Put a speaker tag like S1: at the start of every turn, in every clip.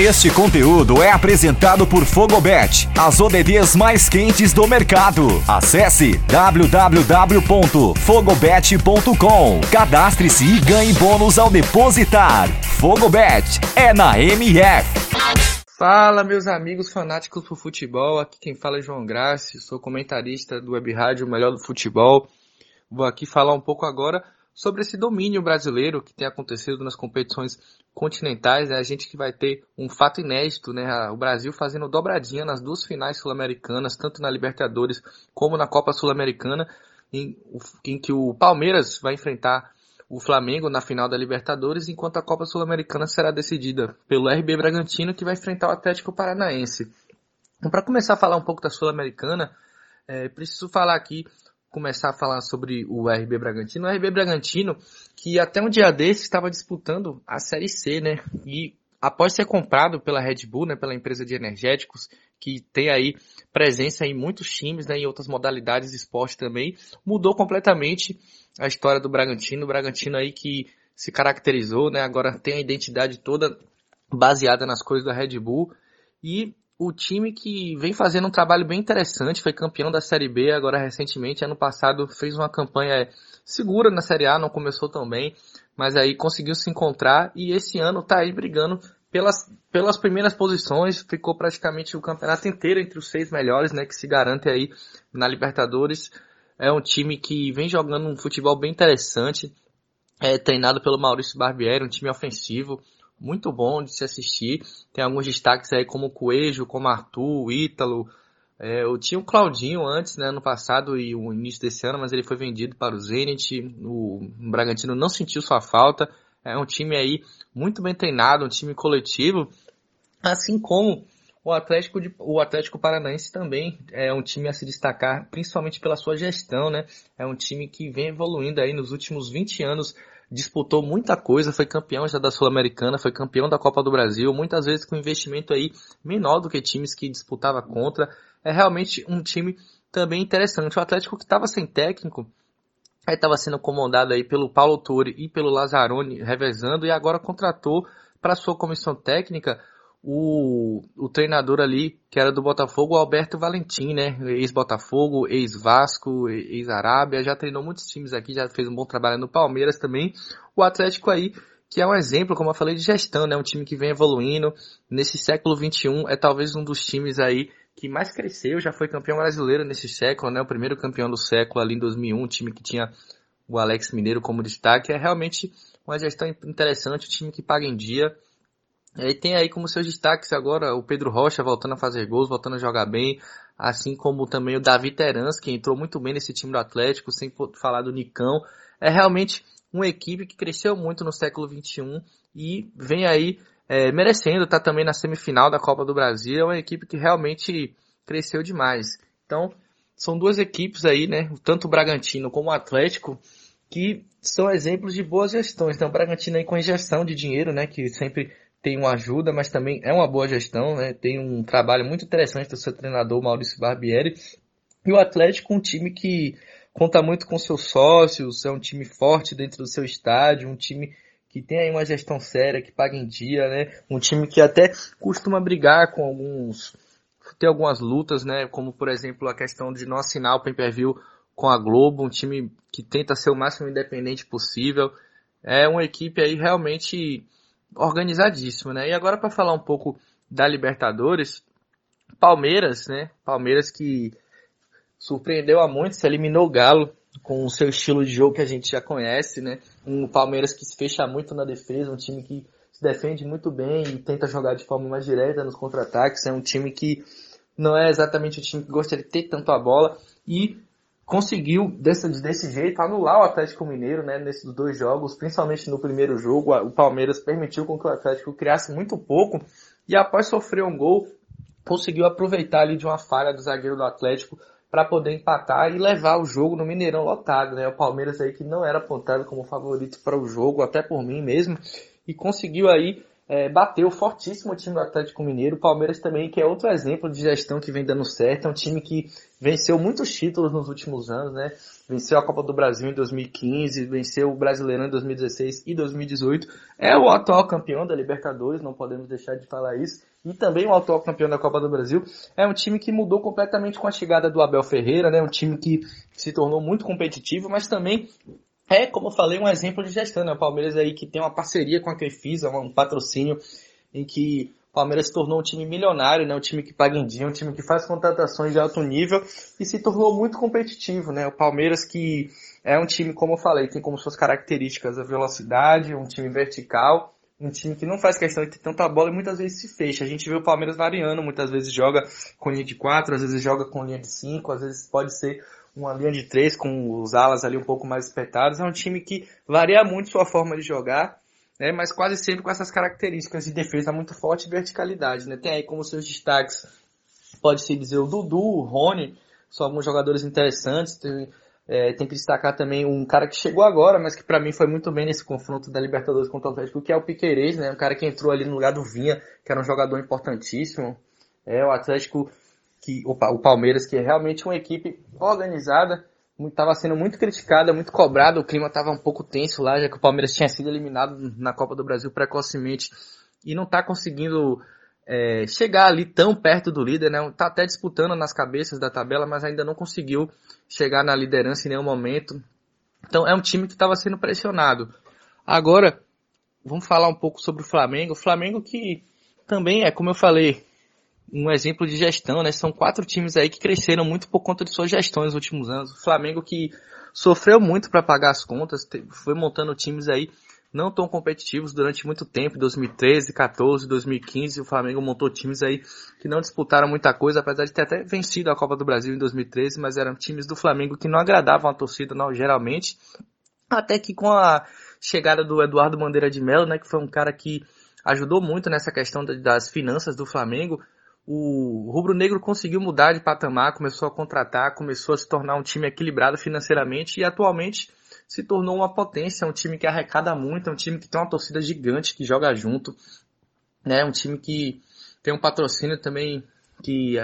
S1: Este conteúdo é apresentado por Fogobet, as ODDs mais quentes do mercado. Acesse www.fogobet.com. Cadastre-se e ganhe bônus ao depositar. Fogobet é na MF.
S2: Fala, meus amigos fanáticos do futebol. Aqui quem fala é João Graça, sou comentarista do Web Rádio Melhor do Futebol. Vou aqui falar um pouco agora sobre esse domínio brasileiro que tem acontecido nas competições continentais. É a gente que vai ter um fato inédito, né? O Brasil fazendo dobradinha nas duas finais sul-americanas, tanto na Libertadores como na Copa Sul-Americana, em, em que o Palmeiras vai enfrentar o Flamengo na final da Libertadores, enquanto a Copa Sul-Americana será decidida pelo RB Bragantino, que vai enfrentar o Atlético Paranaense. Então, para começar a falar um pouco da Sul-Americana, é, preciso falar aqui começar a falar sobre o RB Bragantino. O RB Bragantino, que até um dia desse estava disputando a Série C, né? E após ser comprado pela Red Bull, né, pela empresa de energéticos, que tem aí presença em muitos times, né, em outras modalidades de esporte também, mudou completamente a história do Bragantino. O Bragantino aí que se caracterizou, né, agora tem a identidade toda baseada nas coisas da Red Bull e o time que vem fazendo um trabalho bem interessante, foi campeão da Série B agora recentemente, ano passado fez uma campanha segura na Série A, não começou tão bem, mas aí conseguiu se encontrar e esse ano tá aí brigando pelas, pelas primeiras posições, ficou praticamente o campeonato inteiro entre os seis melhores, né, que se garante aí na Libertadores. É um time que vem jogando um futebol bem interessante, é treinado pelo Maurício Barbieri, um time ofensivo, muito bom de se assistir. Tem alguns destaques aí como o Coelho, como Arthur, o Ítalo. É, eu tinha o Claudinho antes, né, no passado e o início desse ano, mas ele foi vendido para o Zenit. O Bragantino não sentiu sua falta. É um time aí muito bem treinado, um time coletivo. Assim como o Atlético, de, o Atlético Paranaense também é um time a se destacar, principalmente pela sua gestão, né? É um time que vem evoluindo aí nos últimos 20 anos disputou muita coisa, foi campeão já da Sul-Americana, foi campeão da Copa do Brasil, muitas vezes com investimento aí menor do que times que disputava contra. É realmente um time também interessante. O Atlético que estava sem técnico, estava sendo comandado aí pelo Paulo Torre e pelo Lazzaroni revezando e agora contratou para sua comissão técnica o, o treinador ali, que era do Botafogo, o Alberto Valentim, né? Ex-Botafogo, ex-Vasco, ex-Arábia, já treinou muitos times aqui, já fez um bom trabalho no Palmeiras também. O Atlético aí, que é um exemplo, como eu falei, de gestão, né? Um time que vem evoluindo. Nesse século XXI, é talvez um dos times aí que mais cresceu, já foi campeão brasileiro nesse século, né? O primeiro campeão do século ali em 2001, um time que tinha o Alex Mineiro como destaque. É realmente uma gestão interessante, um time que paga em dia e tem aí como seus destaques agora o Pedro Rocha voltando a fazer gols, voltando a jogar bem, assim como também o Davi Terans, que entrou muito bem nesse time do Atlético, sem falar do Nicão. É realmente uma equipe que cresceu muito no século XXI e vem aí é, merecendo estar tá também na semifinal da Copa do Brasil. É uma equipe que realmente cresceu demais. Então, são duas equipes aí, né? Tanto o Bragantino como o Atlético, que são exemplos de boas gestões. Então, o Bragantino aí com injeção de dinheiro, né? Que sempre tem uma ajuda, mas também é uma boa gestão, né? Tem um trabalho muito interessante do seu treinador Maurício Barbieri. E o Atlético, um time que conta muito com seus sócios, é um time forte dentro do seu estádio, um time que tem aí uma gestão séria, que paga em dia, né? Um time que até costuma brigar com alguns, ter algumas lutas, né? Como por exemplo a questão de não assinar o pay-per-view com a Globo, um time que tenta ser o máximo independente possível. É uma equipe aí realmente organizadíssimo, né? E agora para falar um pouco da Libertadores, Palmeiras, né? Palmeiras que surpreendeu a muitos, eliminou o Galo com o seu estilo de jogo que a gente já conhece, né? Um Palmeiras que se fecha muito na defesa, um time que se defende muito bem e tenta jogar de forma mais direta nos contra-ataques, é um time que não é exatamente o time que gostaria de ter tanto a bola e conseguiu desse, desse jeito anular o Atlético Mineiro, né, nesses dois jogos, principalmente no primeiro jogo, o Palmeiras permitiu com que o Atlético criasse muito pouco e após sofrer um gol, conseguiu aproveitar ali de uma falha do zagueiro do Atlético para poder empatar e levar o jogo no Mineirão lotado, né? O Palmeiras aí que não era apontado como favorito para o jogo, até por mim mesmo, e conseguiu aí é, bateu fortíssimo o time do Atlético Mineiro. O Palmeiras também, que é outro exemplo de gestão que vem dando certo. É um time que venceu muitos títulos nos últimos anos, né? Venceu a Copa do Brasil em 2015, venceu o Brasileirão em 2016 e 2018. É o atual campeão da Libertadores, não podemos deixar de falar isso. E também o atual campeão da Copa do Brasil. É um time que mudou completamente com a chegada do Abel Ferreira, né? Um time que se tornou muito competitivo, mas também é, como eu falei, um exemplo de gestão, né? O Palmeiras aí que tem uma parceria com a Crefisa, um patrocínio em que o Palmeiras se tornou um time milionário, né? Um time que paga em dia, um time que faz contratações de alto nível e se tornou muito competitivo, né? O Palmeiras que é um time, como eu falei, tem como suas características a velocidade, um time vertical, um time que não faz questão de ter tanta bola e muitas vezes se fecha. A gente vê o Palmeiras variando, muitas vezes joga com linha de 4, às vezes joga com linha de 5, às vezes pode ser uma linha de três com os alas ali um pouco mais espetados. É um time que varia muito sua forma de jogar, né? mas quase sempre com essas características de defesa muito forte e verticalidade. Né? Tem aí como seus destaques, pode-se dizer, o Dudu, o Rony, são alguns jogadores interessantes. Tem, é, tem que destacar também um cara que chegou agora, mas que para mim foi muito bem nesse confronto da Libertadores contra o Atlético, que é o Piquerez, né? Um cara que entrou ali no lugar do Vinha, que era um jogador importantíssimo. É, o Atlético que o, Palmeiras, que é realmente uma equipe organizada, estava sendo muito criticada, muito cobrada, o clima estava um pouco tenso lá, já que o Palmeiras tinha sido eliminado na Copa do Brasil precocemente e não está conseguindo é, chegar ali tão perto do líder, né? Tá até disputando nas cabeças da tabela, mas ainda não conseguiu chegar na liderança em nenhum momento. Então é um time que estava sendo pressionado. Agora, vamos falar um pouco sobre o Flamengo. O Flamengo que também é, como eu falei, um exemplo de gestão, né? São quatro times aí que cresceram muito por conta de suas gestões nos últimos anos. O Flamengo que sofreu muito para pagar as contas, foi montando times aí não tão competitivos durante muito tempo, 2013, 14, 2015, o Flamengo montou times aí que não disputaram muita coisa, apesar de ter até vencido a Copa do Brasil em 2013, mas eram times do Flamengo que não agradavam a torcida não, geralmente. Até que com a chegada do Eduardo Bandeira de Mello, né, que foi um cara que ajudou muito nessa questão das finanças do Flamengo, o Rubro Negro conseguiu mudar de patamar, começou a contratar, começou a se tornar um time equilibrado financeiramente e atualmente se tornou uma potência, um time que arrecada muito, é um time que tem uma torcida gigante que joga junto, né? Um time que tem um patrocínio também que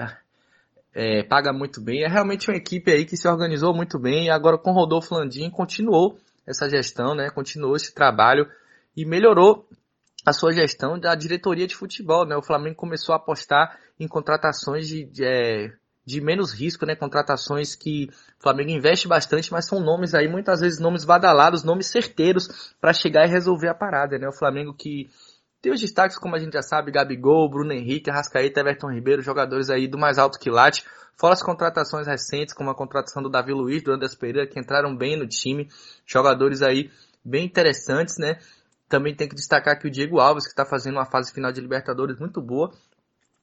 S2: é, paga muito bem. É realmente uma equipe aí que se organizou muito bem e agora com Rodolfo Landim continuou essa gestão, né? Continuou esse trabalho e melhorou a sua gestão da diretoria de futebol, né? O Flamengo começou a apostar em contratações de, de, é, de, menos risco, né? Contratações que o Flamengo investe bastante, mas são nomes aí, muitas vezes nomes badalados, nomes certeiros para chegar e resolver a parada, né? O Flamengo que tem os destaques, como a gente já sabe, Gabigol, Bruno Henrique, Arrascaeta, Everton Ribeiro, jogadores aí do mais alto que late. Fora as contratações recentes, como a contratação do Davi Luiz, do Anderson Pereira, que entraram bem no time. Jogadores aí bem interessantes, né? Também tem que destacar que o Diego Alves, que está fazendo uma fase final de Libertadores muito boa.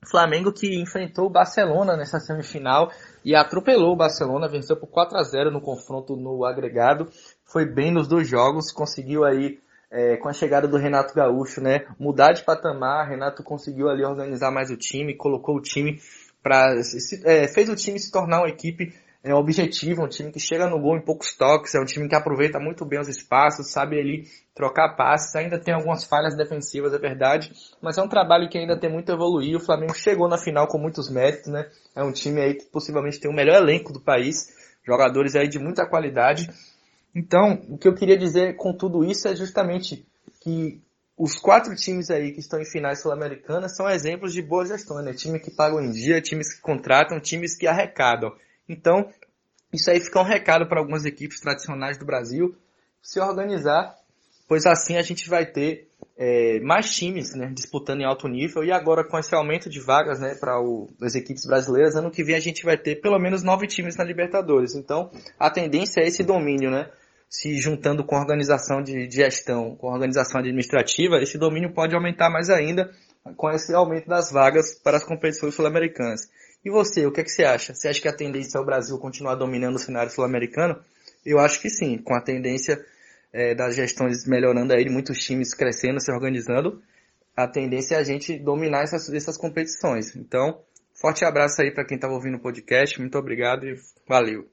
S2: Flamengo que enfrentou o Barcelona nessa semifinal e atropelou o Barcelona, venceu por 4 a 0 no confronto no agregado. Foi bem nos dois jogos, conseguiu aí é, com a chegada do Renato Gaúcho, né, mudar de patamar. Renato conseguiu ali organizar mais o time, colocou o time para é, fez o time se tornar uma equipe é um objetivo, um time que chega no gol em poucos toques, é um time que aproveita muito bem os espaços, sabe ali trocar passes, ainda tem algumas falhas defensivas, é verdade, mas é um trabalho que ainda tem muito a evoluir. O Flamengo chegou na final com muitos méritos, né? É um time aí que possivelmente tem o melhor elenco do país, jogadores aí de muita qualidade. Então, o que eu queria dizer com tudo isso é justamente que os quatro times aí que estão em finais sul-americanas são exemplos de boa gestão, né? Time que pagam em dia, times que contratam, times que arrecadam. Então, isso aí fica um recado para algumas equipes tradicionais do Brasil se organizar, pois assim a gente vai ter é, mais times né, disputando em alto nível e agora com esse aumento de vagas né, para as equipes brasileiras, ano que vem a gente vai ter pelo menos nove times na Libertadores. Então a tendência é esse domínio, né? Se juntando com organização de, gestão, com a organização administrativa, esse domínio pode aumentar mais ainda com esse aumento das vagas para as competições sul-americanas. E você, o que, é que você acha? Você acha que a tendência é o Brasil continuar dominando o cenário sul-americano? Eu acho que sim, com a tendência é, das gestões melhorando aí, muitos times crescendo, se organizando, a tendência é a gente dominar essas, essas competições. Então, forte abraço aí para quem estava ouvindo o podcast, muito obrigado e valeu.